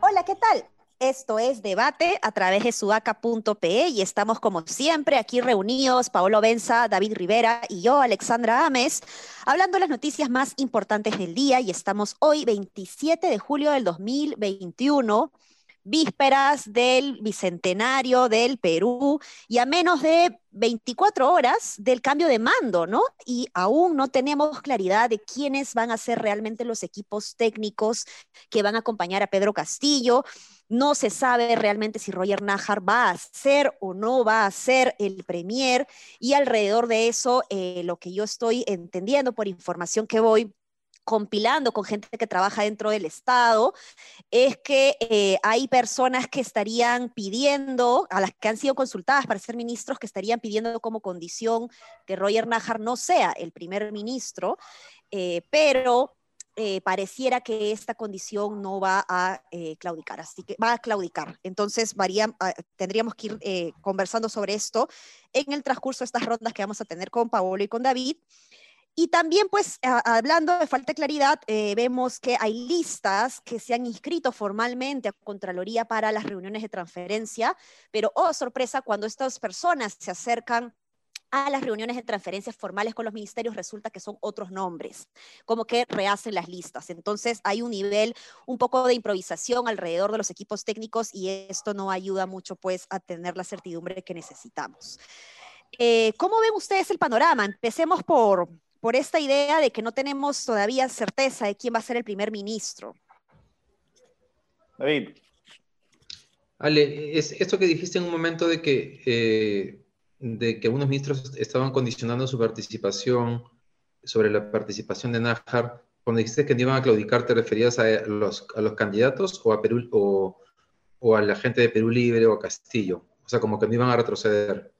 Hola, ¿qué tal? Esto es Debate a través de sudaca.pe y estamos como siempre aquí reunidos, Paolo Benza, David Rivera y yo, Alexandra Ames, hablando de las noticias más importantes del día y estamos hoy 27 de julio del 2021 vísperas del bicentenario del Perú y a menos de 24 horas del cambio de mando, ¿no? Y aún no tenemos claridad de quiénes van a ser realmente los equipos técnicos que van a acompañar a Pedro Castillo. No se sabe realmente si Roger Najar va a ser o no va a ser el premier. Y alrededor de eso, eh, lo que yo estoy entendiendo por información que voy compilando con gente que trabaja dentro del Estado, es que eh, hay personas que estarían pidiendo, a las que han sido consultadas para ser ministros, que estarían pidiendo como condición que Roger Najar no sea el primer ministro, eh, pero eh, pareciera que esta condición no va a claudicar, así que va a claudicar. Entonces, ah, tendríamos que ir conversando sobre esto en el transcurso de estas rondas que vamos a tener con Paolo y con David. Y también, pues, hablando de falta de claridad, eh, vemos que hay listas que se han inscrito formalmente a Contraloría para las reuniones de transferencia, pero, oh, sorpresa, cuando estas personas se acercan a las reuniones de transferencias formales con los ministerios resulta que son otros nombres, como que rehacen las listas. Entonces hay un nivel un poco de improvisación alrededor de los equipos técnicos y esto no ayuda mucho pues a tener la certidumbre que necesitamos. Eh, ¿Cómo ven ustedes el panorama? Empecemos por, por esta idea de que no tenemos todavía certeza de quién va a ser el primer ministro. David. Ale, es esto que dijiste en un momento de que, eh, de que algunos ministros estaban condicionando su participación sobre la participación de Nájar, cuando dijiste que no iban a claudicar, ¿te referías a los, a los candidatos o a, Perú, o, o a la gente de Perú Libre o a Castillo? O sea, como que no iban a retroceder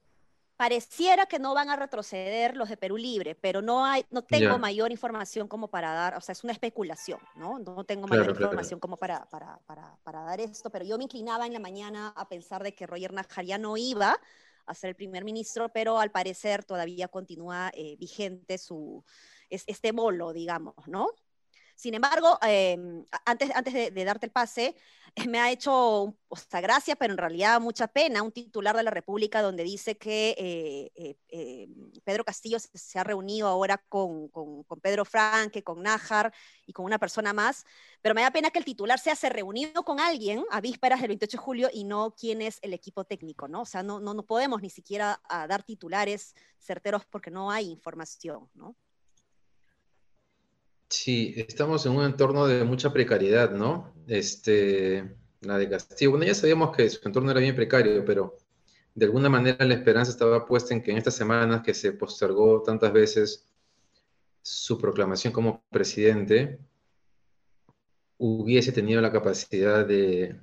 pareciera que no van a retroceder los de Perú Libre, pero no hay, no tengo mayor información como para dar, o sea, es una especulación, ¿no? No tengo mayor información como para, para, para, para, dar esto, pero yo me inclinaba en la mañana a pensar de que Roger Najar ya no iba a ser el primer ministro, pero al parecer todavía continúa eh, vigente su, este bolo, digamos, ¿no? Sin embargo, em, antes, antes de, darte el pase, me ha hecho o gracia, pero en realidad mucha pena, un titular de la República donde dice que eh, eh, eh, Pedro Castillo se, ha reunido ahora con, con, Pedro Franque, con Nájar y con una persona más, pero me da pena que el titular sea se reunido con alguien a vísperas del 28 de julio y no quién es el equipo técnico, ¿no? O sea, no, no, no podemos ni siquiera dar titulares certeros porque no hay información, ¿no? Sí, estamos en un entorno de mucha precariedad, ¿no? Este, la de Castillo, bueno, ya sabíamos que su entorno era bien precario, pero de alguna manera la esperanza estaba puesta en que en estas semanas que se postergó tantas veces su proclamación como presidente, hubiese tenido la capacidad de,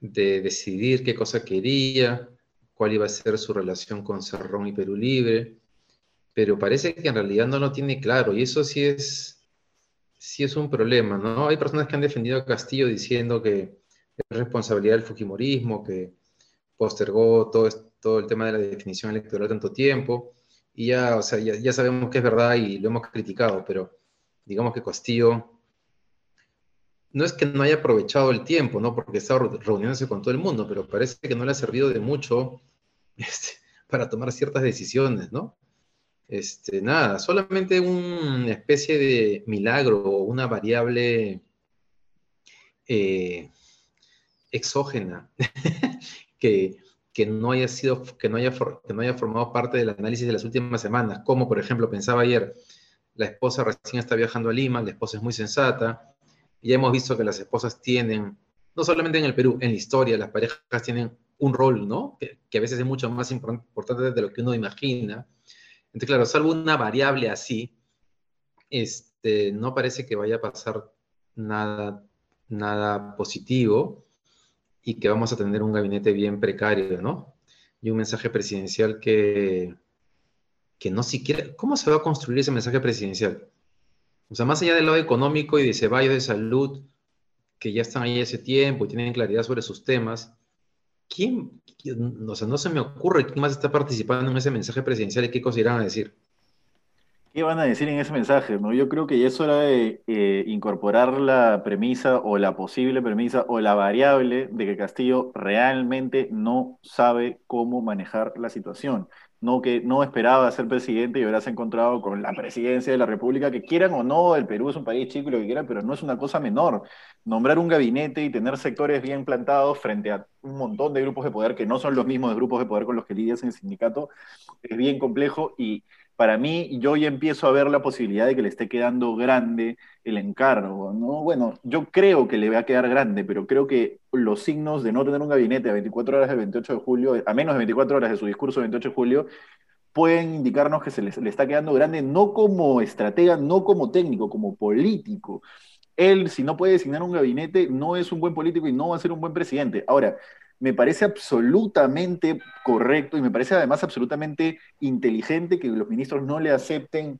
de decidir qué cosa quería, cuál iba a ser su relación con Cerrón y Perú Libre, pero parece que en realidad no lo tiene claro, y eso sí es sí es un problema, ¿no? Hay personas que han defendido a Castillo diciendo que es responsabilidad del Fujimorismo, que postergó todo, el tema de la definición electoral tanto tiempo, y ya, o sea, ya, sabemos que es verdad y lo hemos criticado, pero digamos que Castillo no es que no haya aprovechado el tiempo, ¿no? Porque estaba reuniéndose con todo el mundo, pero parece que no le ha servido de mucho este, para tomar ciertas decisiones, ¿no? Este, nada, solamente una especie de milagro o una variable eh, exógena que, no haya sido, que no haya, que no haya formado parte del análisis de las últimas semanas, como por ejemplo pensaba ayer, la esposa recién está viajando a Lima, la esposa es muy sensata, ya hemos visto que las esposas tienen, no solamente en el Perú, en la historia, las parejas tienen un rol, ¿no? Que, que a veces es mucho más importante de lo que uno imagina. Entonces, claro, salvo una variable así, este, no parece que vaya a pasar nada, nada positivo y que vamos a tener un gabinete bien precario, ¿no? Y un mensaje presidencial que, que no siquiera... ¿Cómo se va a construir ese mensaje presidencial? O sea, más allá del lado económico y de Ceballos de salud, que ya están ahí hace tiempo y tienen claridad sobre sus temas, ¿quién, o sea, no se me ocurre quién más está participando en ese mensaje presidencial y qué cosas irán a decir? ¿Qué van a decir en ese mensaje? ¿no? Yo creo que ya es hora de eh, incorporar la premisa o la posible premisa o la variable de que Castillo realmente no sabe cómo manejar la situación. No que no esperaba ser presidente y ahora se ha encontrado con la presidencia de la República, que quieran o no, el Perú es un país chico y lo que quieran, pero no es una cosa menor. Nombrar un gabinete y tener sectores bien plantados frente a un montón de grupos de poder que no son los mismos grupos de poder con los que lidias en el sindicato es bien complejo y para mí yo ya empiezo a ver la posibilidad de que le esté quedando grande el encargo, ¿no? Bueno, yo creo que le va a quedar grande, pero creo que los signos de no tener un gabinete a 24 horas del 28 de julio, a menos de 24 horas de su discurso del 28 de julio, pueden indicarnos que se le, está quedando grande no como estratega, no como técnico, como político. Él, si no puede designar un gabinete, no es un buen político y no va a ser un buen presidente. Ahora, me parece absolutamente correcto y me parece además absolutamente inteligente que los ministros no le acepten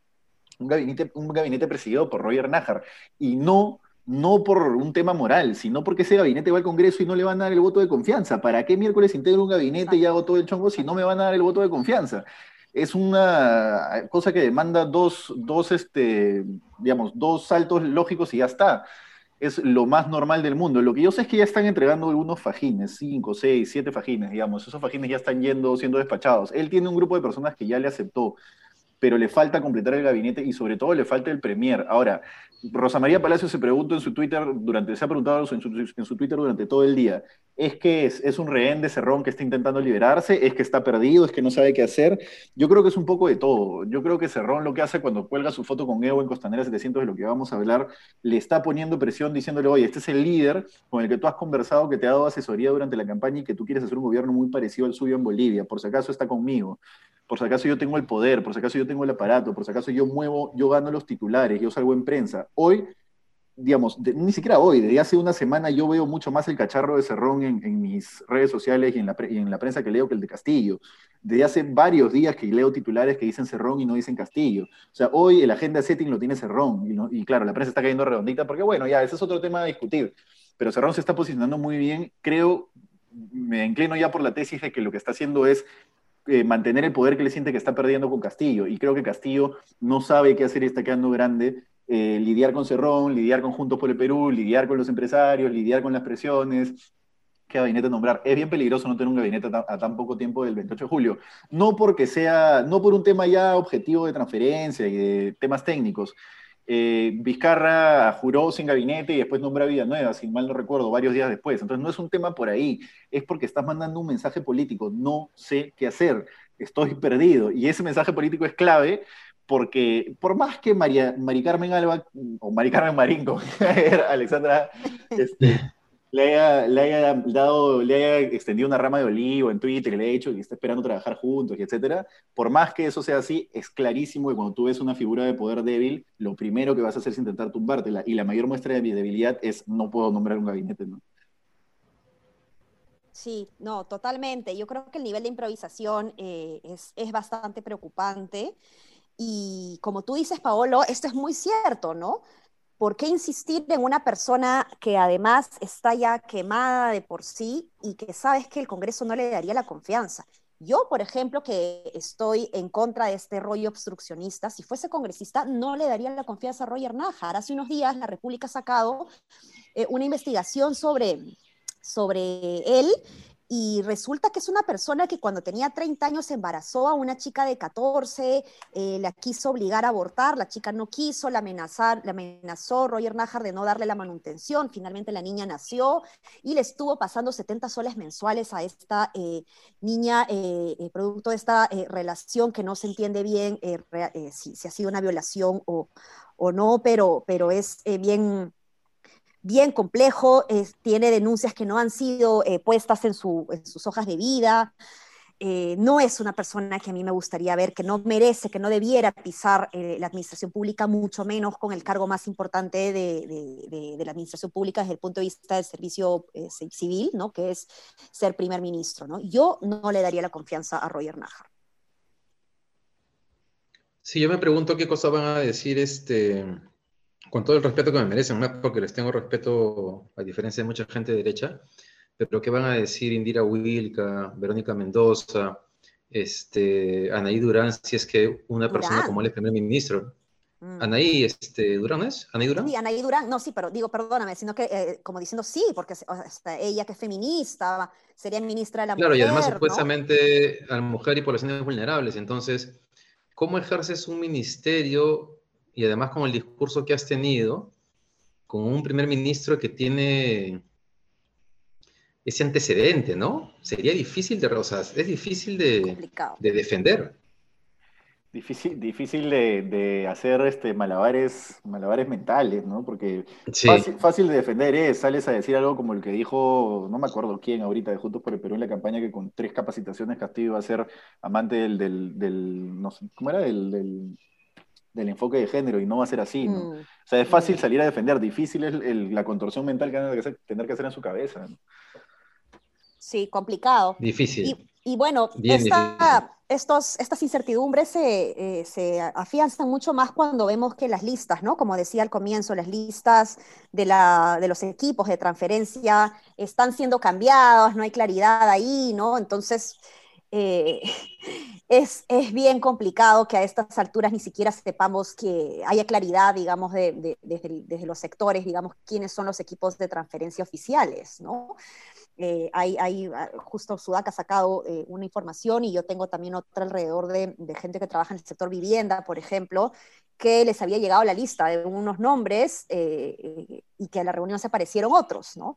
un gabinete, un gabinete presidido por Roger Najar. Y no, no por un tema moral, sino porque ese gabinete va al Congreso y no le van a dar el voto de confianza. ¿Para qué miércoles integro un gabinete y hago todo el chongo si no me van a dar el voto de confianza? Es una cosa que demanda dos, dos, este, digamos, dos saltos lógicos y ya está es lo más normal del mundo. Lo que yo sé es que ya están entregando algunos fajines, cinco, seis, siete fajines, digamos. Esos fajines ya están yendo, siendo despachados. Él tiene un grupo de personas que ya le aceptó, pero le falta completar el gabinete y sobre todo le falta el premier. Ahora, Rosa María Palacio se preguntó en su Twitter, durante, se ha preguntado en su, en su Twitter durante todo el día, ¿es que es, un rehén de Cerrón que está intentando liberarse? ¿Es que está perdido? ¿Es que no sabe qué hacer? Yo creo que es un poco de todo. Yo creo que Cerrón lo que hace cuando cuelga su foto con Evo en Costanera 700, de lo que vamos a hablar, le está poniendo presión diciéndole, oye, este es el líder con el que tú has conversado, que te ha dado asesoría durante la campaña y que tú quieres hacer un gobierno muy parecido al suyo en Bolivia. Por si acaso está conmigo por si acaso yo tengo el poder, por si acaso yo tengo el aparato, por si acaso yo muevo, yo gano los titulares, yo salgo en prensa. Hoy digamos, ni siquiera hoy, desde hace una semana yo veo mucho más el cacharro de Cerrón en, mis redes sociales y en, la, en, la, prensa que leo que el de Castillo. Desde hace varios días que leo titulares que dicen Cerrón y no dicen Castillo. O sea, hoy el agenda setting lo tiene Cerrón. Y, y claro, la prensa está cayendo redondita porque, bueno, ya, ese es otro tema a discutir. Pero Cerrón se está posicionando muy bien. Creo, me inclino ya por la tesis de que lo que está haciendo es eh, mantener el poder que le siente que está perdiendo con Castillo. Y creo que Castillo no sabe qué hacer y está quedando grande eh, lidiar con Cerrón, lidiar con Juntos por el Perú, lidiar con los empresarios, lidiar con las presiones, qué gabinete nombrar. Es bien peligroso no tener un gabinete a tan, poco tiempo del 28 de julio. No porque sea, no por un tema ya objetivo de transferencia y de temas técnicos. Eh, Vizcarra juró sin gabinete y después nombra Vida Nueva, si mal no recuerdo, varios días después. Entonces no es un tema por ahí, es porque estás mandando un mensaje político, no sé qué hacer, estoy perdido. Y ese mensaje político es clave porque por más que María, Mari Carmen Alba, o Mari Carmen Marín, como Alexandra, este, le, haya, dado, le haya extendido una rama de olivo en Twitter le haya dicho que está esperando trabajar juntos y etcétera, por más que eso sea así, es clarísimo que cuando tú ves una figura de poder débil, lo primero que vas a hacer es intentar tumbártela, y la mayor muestra de mi debilidad es no puedo nombrar un gabinete, ¿no? Sí, no, totalmente. Yo creo que el nivel de improvisación eh, es, es bastante preocupante. Y como tú dices, Paolo, esto es muy cierto, ¿no? ¿Por qué insistir en una persona que además está ya quemada de por sí y que sabes que el Congreso no le daría la confianza? Yo, por ejemplo, que estoy en contra de este rollo obstruccionista, si fuese congresista, no le daría la confianza a Roger Najar. Hace unos días la República ha sacado eh, una investigación sobre, sobre él y resulta que es una persona que cuando tenía 30 años embarazó a una chica de 14, eh, la quiso obligar a abortar, la chica no quiso, la, amenazar, la amenazó Roger Najar de no darle la manutención, finalmente la niña nació y le estuvo pasando 70 soles mensuales a esta eh, niña, eh, producto de esta relación que no se entiende bien si, si, ha sido una violación o, o no, pero, pero es bien bien complejo, tiene denuncias que no han sido eh, puestas en, sus hojas de vida. Eh, no es una persona que a mí me gustaría ver, que no merece, que no debiera pisar eh, la administración pública, mucho menos con el cargo más importante de, la administración pública desde el punto de vista del servicio civil, ¿no? que es ser primer ministro. ¿no? Yo no le daría la confianza a Roger Najar. Sí, yo me pregunto qué cosa van a decir este, con todo el respeto que me merecen, porque les tengo respeto a diferencia de mucha gente de derecha, pero ¿qué van a decir Indira Wilka, Verónica Mendoza, este, Anaí Durán, si es que una persona como él es primer ministro? Mm. Anaí este, Durán es, Anaí Durán. Sí, Anaí Durán, no, sí, pero digo, perdóname, sino que eh, como diciendo sí, porque ella que es feminista, sería ministra de la mujer. Claro, y además supuestamente a la mujer y poblaciones vulnerables, entonces, ¿cómo ejerces un ministerio y además con el discurso que has tenido, con un primer ministro que tiene ese antecedente, ¿no? Sería difícil de, o es difícil de, de defender. Difícil, difícil de, hacer este malabares, malabares mentales, ¿no? Porque fácil, fácil, de defender es, sales a decir algo como el que dijo, no me acuerdo quién ahorita, de Juntos por el Perú en la campaña, que con tres capacitaciones Castillo va a ser amante del, del, del no sé, ¿cómo era? Del, del, del, enfoque de género y no va a ser así, ¿no? Mm. O sea, es fácil salir a defender, difícil es la contorsión mental que van a tener que hacer en su cabeza, ¿no? Sí, complicado. Difícil. Y, bueno, estos, estas incertidumbres se, se, afianzan mucho más cuando vemos que las listas, ¿no? Como decía al comienzo, las listas de, la, de los equipos de transferencia están siendo cambiadas, no hay claridad ahí, ¿no? Entonces, eh, es, es, bien complicado que a estas alturas ni siquiera sepamos que haya claridad, digamos, de, desde, desde, los sectores, digamos, quiénes son los equipos de transferencia oficiales, ¿no? Eh, hay, ah, justo Sudaca ha sacado eh, una información y yo tengo también otra alrededor de, gente que trabaja en el sector vivienda, por ejemplo, que les había llegado la lista de unos nombres eh, y que a la reunión se aparecieron otros, ¿no?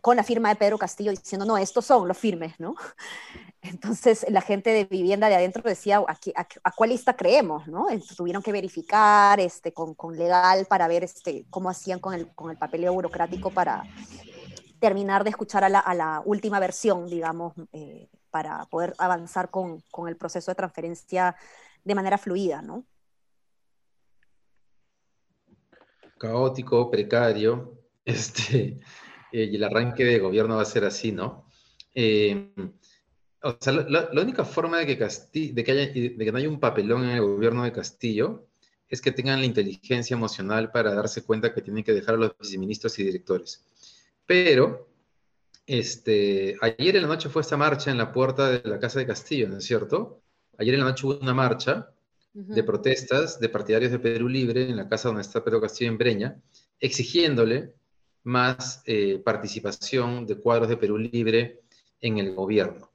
con la firma de Pedro Castillo diciendo, no, estos son los firmes, ¿no? Entonces la gente de vivienda de adentro decía, ¿a, cuál lista creemos? ¿no? tuvieron que verificar este, con, con, legal para ver este, cómo hacían con el, con el papeleo burocrático para, terminar de escuchar a la, última versión, digamos, eh, para poder avanzar con, el proceso de transferencia de manera fluida, ¿no? Caótico, precario, este, eh, y el arranque de gobierno va a ser así, ¿no? Eh, o sea, la, única forma de que, de, que haya, de que no haya un papelón en el gobierno de Castillo es que tengan la inteligencia emocional para darse cuenta que tienen que dejar a los viceministros y directores. Pero este, ayer en la noche fue esta marcha en la puerta de la Casa de Castillo, ¿no es cierto? Ayer en la noche hubo una marcha de protestas de partidarios de Perú Libre en la casa donde está Pedro Castillo en Breña, exigiéndole más eh, participación de cuadros de Perú Libre en el gobierno.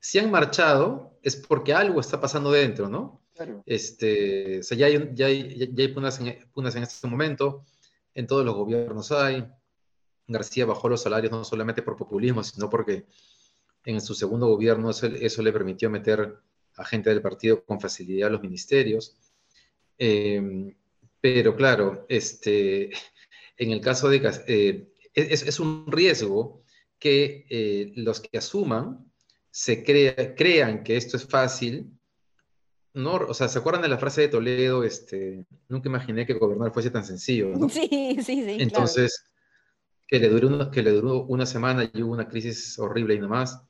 Si han marchado es porque algo está pasando dentro, ¿no? Este, o sea, ya hay, ya hay, ya hay punas, en, punas en este momento, en todos los gobiernos hay, García bajó los salarios no solamente por populismo, sino porque en su segundo gobierno eso, le permitió meter a gente del partido con facilidad a los ministerios. Em, pero claro, este, en el caso de... Eh, es, un riesgo que eh, los que asuman se crean que esto es fácil. No, o sea, ¿se acuerdan de la frase de Toledo? Este, nunca imaginé que gobernar fuese tan sencillo. Sí, sí, sí. Entonces, que le duró una, que le duró una semana y hubo una crisis horrible y nomás.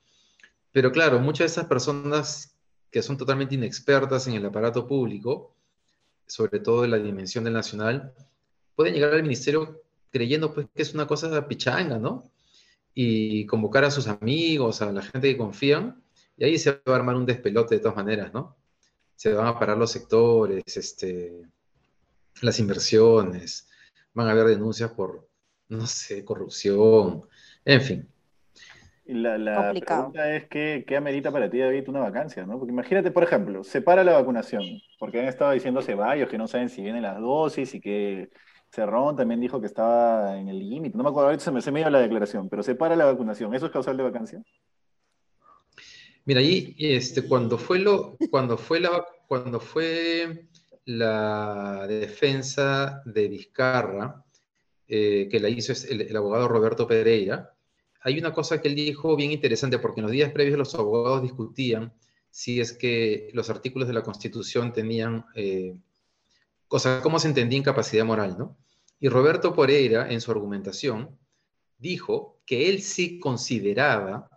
Pero claro, muchas de esas personas que son totalmente inexpertas en el aparato público, sobre todo en la dimensión del nacional, pueden llegar al ministerio creyendo pues, que es una cosa pichanga, ¿no? Y convocar a sus amigos, a la gente que confían, y ahí se va a armar un despelote de todas maneras, ¿no? Se van a parar los sectores, este, las inversiones, van a haber denuncias por, no sé, corrupción, en fin. Y la, la pregunta es ¿qué, ¿qué, amerita para ti, David, una vacancia? ¿no? Porque imagínate, por ejemplo, separa la vacunación, porque han estado diciendo Ceballos que no saben si vienen las dosis y que Cerrón también dijo que estaba en el límite. No me acuerdo, ahorita se me, se me dio la declaración, pero separa la vacunación. ¿Eso es causal de vacancia? Mira, ahí, este, cuando fue lo, cuando fue la, cuando fue la defensa de Vizcarra, eh, que la hizo el, abogado Roberto Pereira, hay una cosa que él dijo bien interesante, porque en los días previos los abogados discutían si es que los artículos de la Constitución tenían, eh, cómo se entendía incapacidad moral, ¿no? Y Roberto Pereira, en su argumentación, dijo que él sí consideraba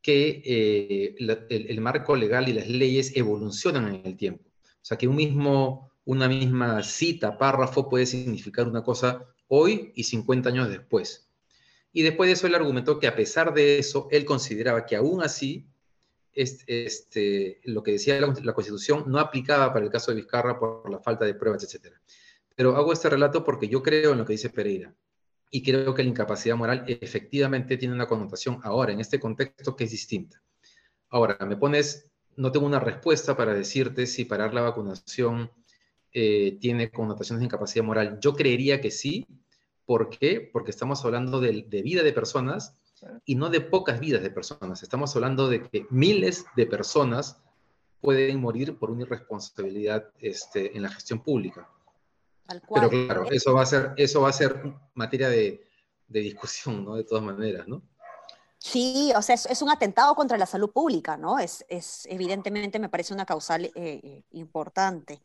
que eh, el, marco legal y las leyes evolucionan en el tiempo. O sea, que un mismo, una misma cita, párrafo, puede significar una cosa hoy y 50 años después. Y después de eso él argumentó que a pesar de eso, él consideraba que aún así este, lo que decía la, Constitución no aplicaba para el caso de Vizcarra por la falta de pruebas, etc. Pero hago este relato porque yo creo en lo que dice Pereira y creo que la incapacidad moral efectivamente tiene una connotación ahora, en este contexto, que es distinta. Ahora, me pones, no tengo una respuesta para decirte si parar la vacunación eh, tiene connotaciones de incapacidad moral. Yo creería que sí. ¿Por qué? Porque estamos hablando de vida de personas y no de pocas vidas de personas. Estamos hablando de que miles de personas pueden morir por una irresponsabilidad este, en la gestión pública. Pero claro, eso va a ser, eso va a ser materia de, discusión, ¿no? De todas maneras, ¿no? Sí, o sea, es, un atentado contra la salud pública, ¿no? Es, es evidentemente me parece una causal eh, eh, importante.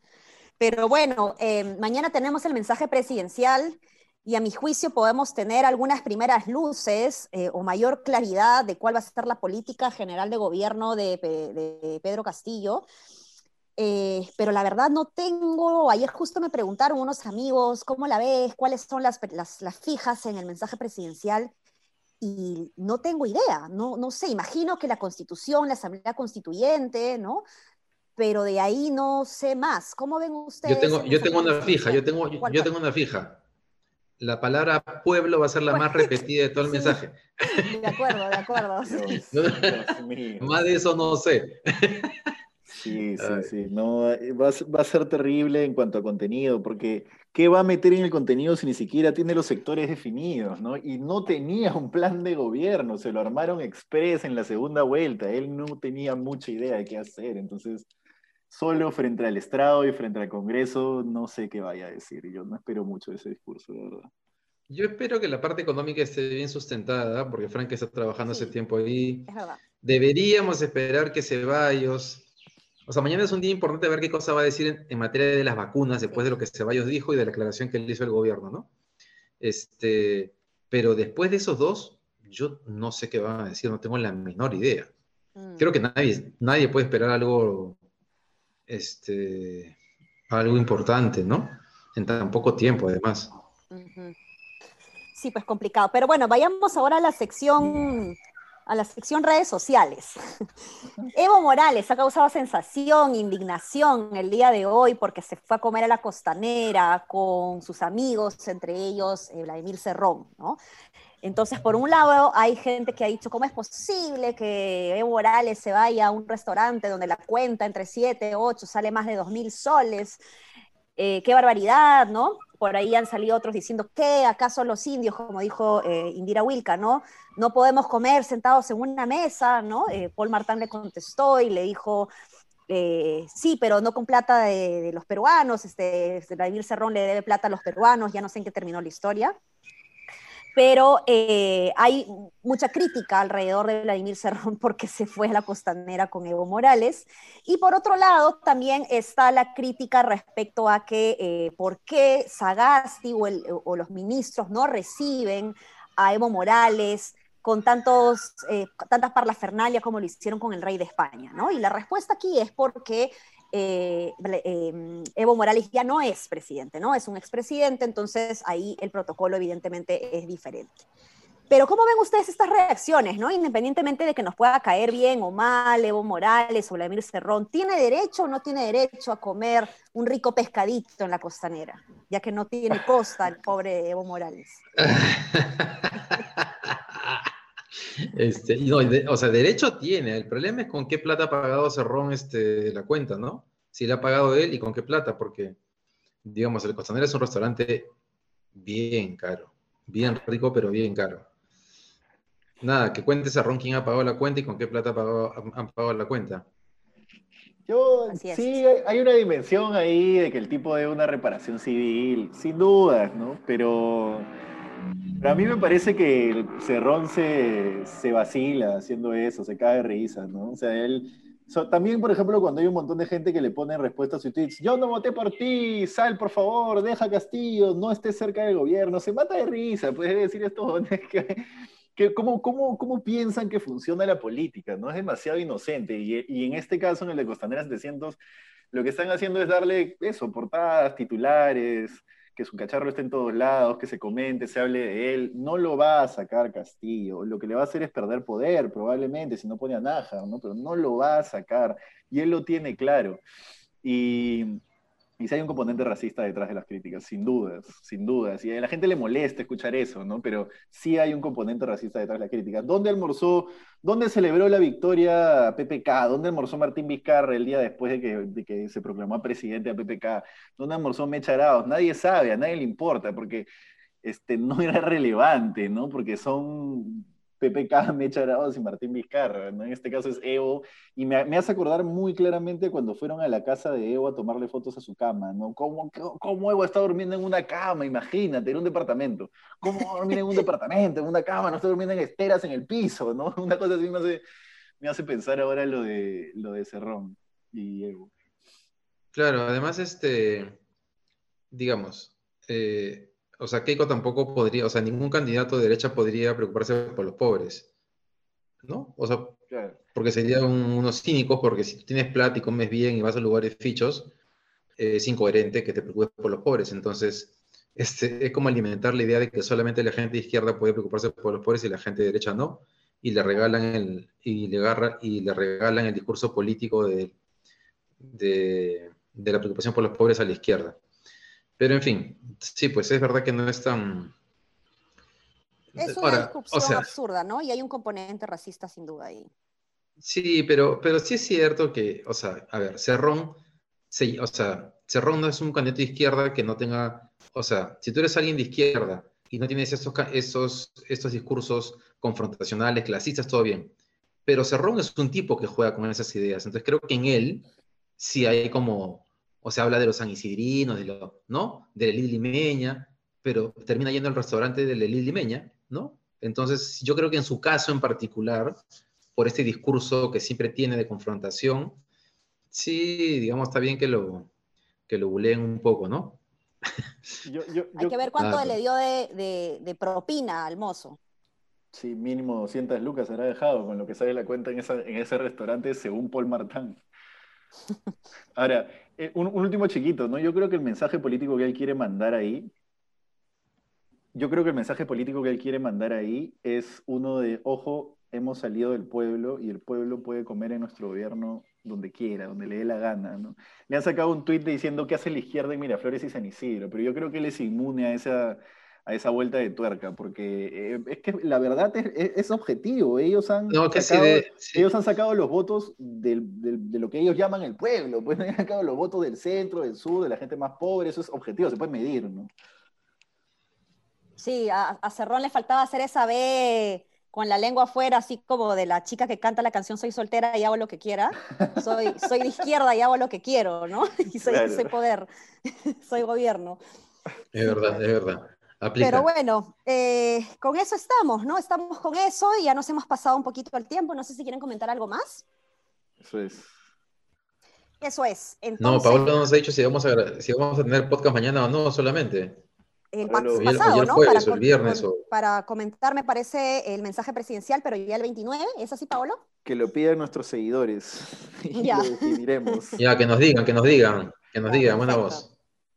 Pero bueno, eh, mañana tenemos el mensaje presidencial y a mi juicio podemos tener algunas primeras luces eh, o mayor claridad de cuál va a ser la política general de gobierno de, Pedro Castillo. Eh, pero la verdad no tengo, ayer justo me preguntaron unos amigos, ¿cómo la ves? ¿Cuáles son las, las, fijas en el mensaje presidencial? Y no tengo idea, no, no sé, imagino que la constitución, la asamblea constituyente, ¿no? Pero de ahí no sé más. ¿Cómo ven ustedes? Yo tengo, yo tengo una fija, yo tengo, yo tengo una fija la palabra pueblo va a ser la más repetida de todo el mensaje. De acuerdo, de acuerdo. más de eso no sé. Sí, sí, sí. No, va, a, ser terrible en cuanto a contenido, porque ¿qué va a meter en el contenido si ni siquiera tiene los sectores definidos, ¿no? Y no tenía un plan de gobierno, se lo armaron express en la segunda vuelta, él no tenía mucha idea de qué hacer, entonces solo frente al estrado y frente al Congreso, no sé qué vaya a decir. Yo no espero mucho de ese discurso, de verdad. Yo espero que la parte económica esté bien sustentada, porque Frank está trabajando hace tiempo ahí. Es verdad. Deberíamos esperar que Ceballos. O sea, mañana es un día importante ver qué cosa va a decir en, materia de las vacunas después de lo que Ceballos dijo y de la aclaración que le hizo el gobierno, ¿no? Este, pero después de esos dos, yo no sé qué van a decir, no tengo la menor idea. Mm. Creo que nadie, nadie puede esperar algo este, algo importante, ¿no? En tan poco tiempo, además. Sí, pues complicado. Pero bueno, vayamos ahora a la sección, a la sección redes sociales. Evo Morales ha causado sensación, indignación el día de hoy porque se fue a comer a la costanera con sus amigos, entre ellos eh, Vladimir Cerrón, ¿no? Entonces, por un lado, hay gente que ha dicho, ¿cómo es posible que Evo Morales se vaya a un restaurante donde la cuenta entre 7, 8 sale más de 2 mil soles? Eh, qué barbaridad, ¿no? Por ahí han salido otros diciendo, ¿qué? ¿Acaso los indios, como dijo eh, Indira Wilka, ¿no? No podemos comer sentados en una mesa, ¿no? Eh, Paul Martán le contestó y le dijo, sí, pero no con plata de, los peruanos, este, Vladimir Cerrón le debe plata a los peruanos, ya no sé en qué terminó la historia pero eh, hay mucha crítica alrededor de Vladimir Cerrón porque se fue a la costanera con Evo Morales. Y por otro lado, también está la crítica respecto a que eh, por qué Sagasti o, los ministros no reciben a Evo Morales con tantos, eh, tantas parlafernalias como lo hicieron con el rey de España. ¿no? Y la respuesta aquí es porque eh, em, Evo Morales ya no es presidente, ¿no? Es un expresidente, entonces ahí el protocolo evidentemente es diferente. Pero ¿cómo ven ustedes estas reacciones, ¿no? Independientemente de que nos pueda caer bien o mal Evo Morales o Vladimir Cerrón, ¿tiene derecho o no tiene derecho a comer un rico pescadito en la costanera? Ya que no tiene costa el pobre Evo Morales. Este, o sea, derecho tiene. El problema es con qué plata ha pagado Cerrón este, la cuenta, ¿no? Si le ha pagado él y con qué plata, porque, digamos, el Costanera es un restaurante bien caro. Bien rico, pero bien caro. Nada, que cuente Cerrón quién ha pagado la cuenta y con qué plata han pagado la cuenta. Yo, sí, hay una dimensión ahí de que el tipo de una reparación civil, sin dudas, ¿no? Pero pero a mí me parece que Cerrón se, se vacila haciendo eso, se cae de risa, ¿no? O sea, él... también, por ejemplo, cuando hay un montón de gente que le pone respuesta a sus tweets, yo no voté por ti, sal por favor, deja Castillo, no estés cerca del gobierno, se mata de risa, puede decir esto, que, que ¿cómo, cómo, cómo, piensan que funciona la política? ¿no? Es demasiado inocente, y, y en este caso, en el de Costanera 700, lo que están haciendo es darle eso, portadas, titulares, que su cacharro esté en todos lados, que se comente, se hable de él. No lo va a sacar Castillo. Lo que le va a hacer es perder poder, probablemente, si no pone a Naja, ¿no? Pero no lo va a sacar. Y él lo tiene claro. Y y si hay un componente racista detrás de las críticas, sin dudas, sin dudas. Y a la gente le molesta escuchar eso, ¿no? Pero sí hay un componente racista detrás de las críticas. ¿Dónde almorzó, dónde celebró la victoria PPK? ¿Dónde almorzó Martín Vizcarra el día después de que, de que se proclamó presidente a PPK? ¿Dónde almorzó Mecha Arauz? Nadie sabe, a nadie le importa, porque este, no era relevante, ¿no? Porque son PPK, Mecha Arauz y Martín Vizcarra, ¿no? En este caso es Evo, y me, hace acordar muy claramente cuando fueron a la casa de Evo a tomarle fotos a su cama, ¿no? ¿Cómo, cómo Evo está durmiendo en una cama? Imagínate, en un departamento. ¿Cómo dormir en un departamento, en una cama? No está durmiendo en esteras en el piso, ¿no? Una cosa así me hace, me hace pensar ahora lo de, lo de Cerrón y Evo. Claro, además, este, digamos, eh, o sea, Keiko tampoco podría, o sea, ningún candidato de derecha podría preocuparse por los pobres, ¿no? O sea, porque serían unos cínicos, porque si tú tienes plata y comes bien y vas a lugares fichos, es incoherente que te preocupes por los pobres. Entonces, este, es como alimentar la idea de que solamente la gente de izquierda puede preocuparse por los pobres y la gente de derecha no, y le regalan el, y le agarra, y le regalan el discurso político de, de la preocupación por los pobres a la izquierda. Pero en fin, sí, pues es verdad que no es tan... Es una discusión absurda, ¿no? Y hay un componente racista sin duda ahí. Sí, pero, pero sí es cierto que, o sea, a ver, Cerrón, o sea, Cerrón no es un candidato de izquierda que no tenga, o sea, si tú eres alguien de izquierda y no tienes esos, esos, estos discursos confrontacionales, clasistas, todo bien. Pero Cerrón es un tipo que juega con esas ideas, entonces creo que en él sí hay como o se habla de los sanisidrinos, de lo, ¿no? De la Limeña, pero termina yendo al restaurante de la Limeña, ¿no? Entonces, yo creo que en su caso en particular, por este discurso que siempre tiene de confrontación, sí, digamos, está bien que lo, que lo buleen un poco, ¿no? Hay que ver cuánto le dio de, propina al mozo. Sí, mínimo 200 lucas habrá dejado con lo que sale la cuenta en, en ese restaurante según Paul Martán. Ahora, eh, un, último chiquito, ¿no? Yo creo que el mensaje político que él quiere mandar ahí, yo creo que el mensaje político que él quiere mandar ahí es uno de, ojo, hemos salido del pueblo y el pueblo puede comer en nuestro gobierno donde quiera, donde le dé la gana, ¿no? Le han sacado un tuit diciendo qué hace la izquierda en Miraflores y San Isidro, pero yo creo que él es inmune a esa a esa vuelta de tuerca, porque eh, es que la verdad es, objetivo. Ellos han, sacado, ellos han sacado los votos de lo que ellos llaman el pueblo, pues han sacado los votos del centro, del sur, de la gente más pobre, eso es objetivo, se puede medir, ¿no? Sí, a, Cerrón le faltaba hacer esa B con la lengua afuera, así como de la chica que canta la canción Soy soltera y hago lo que quiera. Soy, soy de izquierda y hago lo que quiero, ¿no? Y soy, soy poder, soy gobierno. Es verdad, es verdad. Pero bueno, eh, con eso estamos, ¿no? Estamos con eso y ya nos hemos pasado un poquito el tiempo. No sé si quieren comentar algo más. Eso es. Eso es. No, Pablo nos ha dicho si vamos, a, si vamos a tener podcast mañana o no solamente. El pasado, ¿no? para, el viernes. Para comentar, me parece, el mensaje presidencial, pero ya el 29. ¿Es así, Pablo? Que lo pidan nuestros seguidores. ya. lo decidiremos. Ya, que nos digan, que nos digan. Que nos digan, buena voz.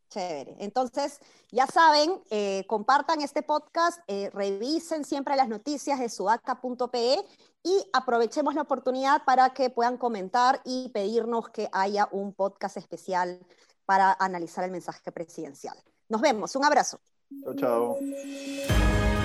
Chévere. Entonces, ya saben, eh, compartan este podcast, eh, revisen siempre las noticias de sudaca.pe y aprovechemos la oportunidad para que puedan comentar y pedirnos que haya un podcast especial para analizar el mensaje presidencial. Nos vemos, un abrazo. Chao, chao.